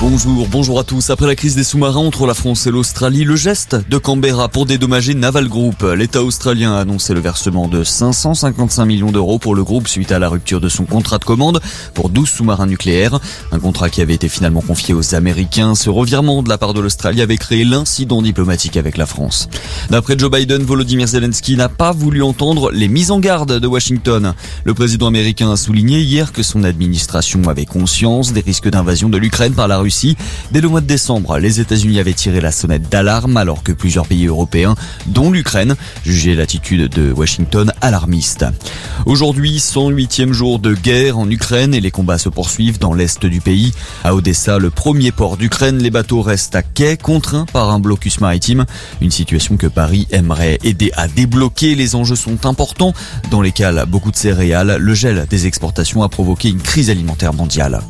Bonjour, bonjour à tous. Après la crise des sous-marins entre la France et l'Australie, le geste de Canberra pour dédommager Naval Group. L'État australien a annoncé le versement de 555 millions d'euros pour le groupe suite à la rupture de son contrat de commande pour 12 sous-marins nucléaires. Un contrat qui avait été finalement confié aux Américains. Ce revirement de la part de l'Australie avait créé l'incident diplomatique avec la France. D'après Joe Biden, Volodymyr Zelensky n'a pas voulu entendre les mises en garde de Washington. Le président américain a souligné hier que son administration avait conscience des risques d'invasion de l'Ukraine par la Russie Dès le mois de décembre, les États-Unis avaient tiré la sonnette d'alarme alors que plusieurs pays européens, dont l'Ukraine, jugeaient l'attitude de Washington alarmiste. Aujourd'hui, 108e jour de guerre en Ukraine et les combats se poursuivent dans l'est du pays. À Odessa, le premier port d'Ukraine, les bateaux restent à quai, contraints par un blocus maritime. Une situation que Paris aimerait aider à débloquer. Les enjeux sont importants. Dans les cas, beaucoup de céréales, le gel des exportations a provoqué une crise alimentaire mondiale.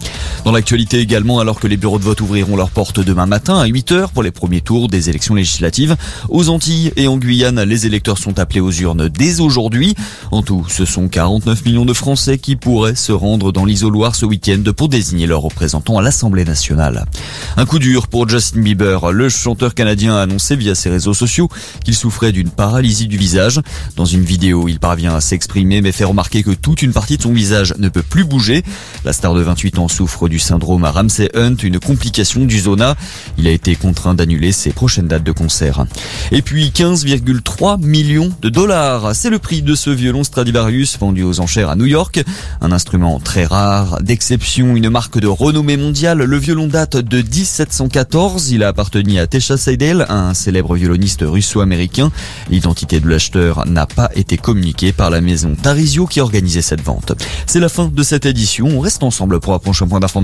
Dans l'actualité également, alors que les bureaux de vote ouvriront leurs portes demain matin à 8h pour les premiers tours des élections législatives, aux Antilles et en Guyane, les électeurs sont appelés aux urnes dès aujourd'hui. En tout, ce sont 49 millions de Français qui pourraient se rendre dans l'isoloir ce week-end pour désigner leurs représentants à l'Assemblée nationale. Un coup dur pour Justin Bieber. Le chanteur canadien a annoncé via ses réseaux sociaux qu'il souffrait d'une paralysie du visage. Dans une vidéo, il parvient à s'exprimer mais fait remarquer que toute une partie de son visage ne peut plus bouger. La star de 28 ans souffre du syndrome Ramsey Hunt, une complication du zona. Il a été contraint d'annuler ses prochaines dates de concert. Et puis 15,3 millions de dollars. C'est le prix de ce violon Stradivarius vendu aux enchères à New York. Un instrument très rare, d'exception, une marque de renommée mondiale. Le violon date de 1714. Il a appartenu à Tesha Seidel, un célèbre violoniste russo-américain. L'identité de l'acheteur n'a pas été communiquée par la maison Tarisio qui organisait cette vente. C'est la fin de cette édition. On reste ensemble pour un prochain point d'information.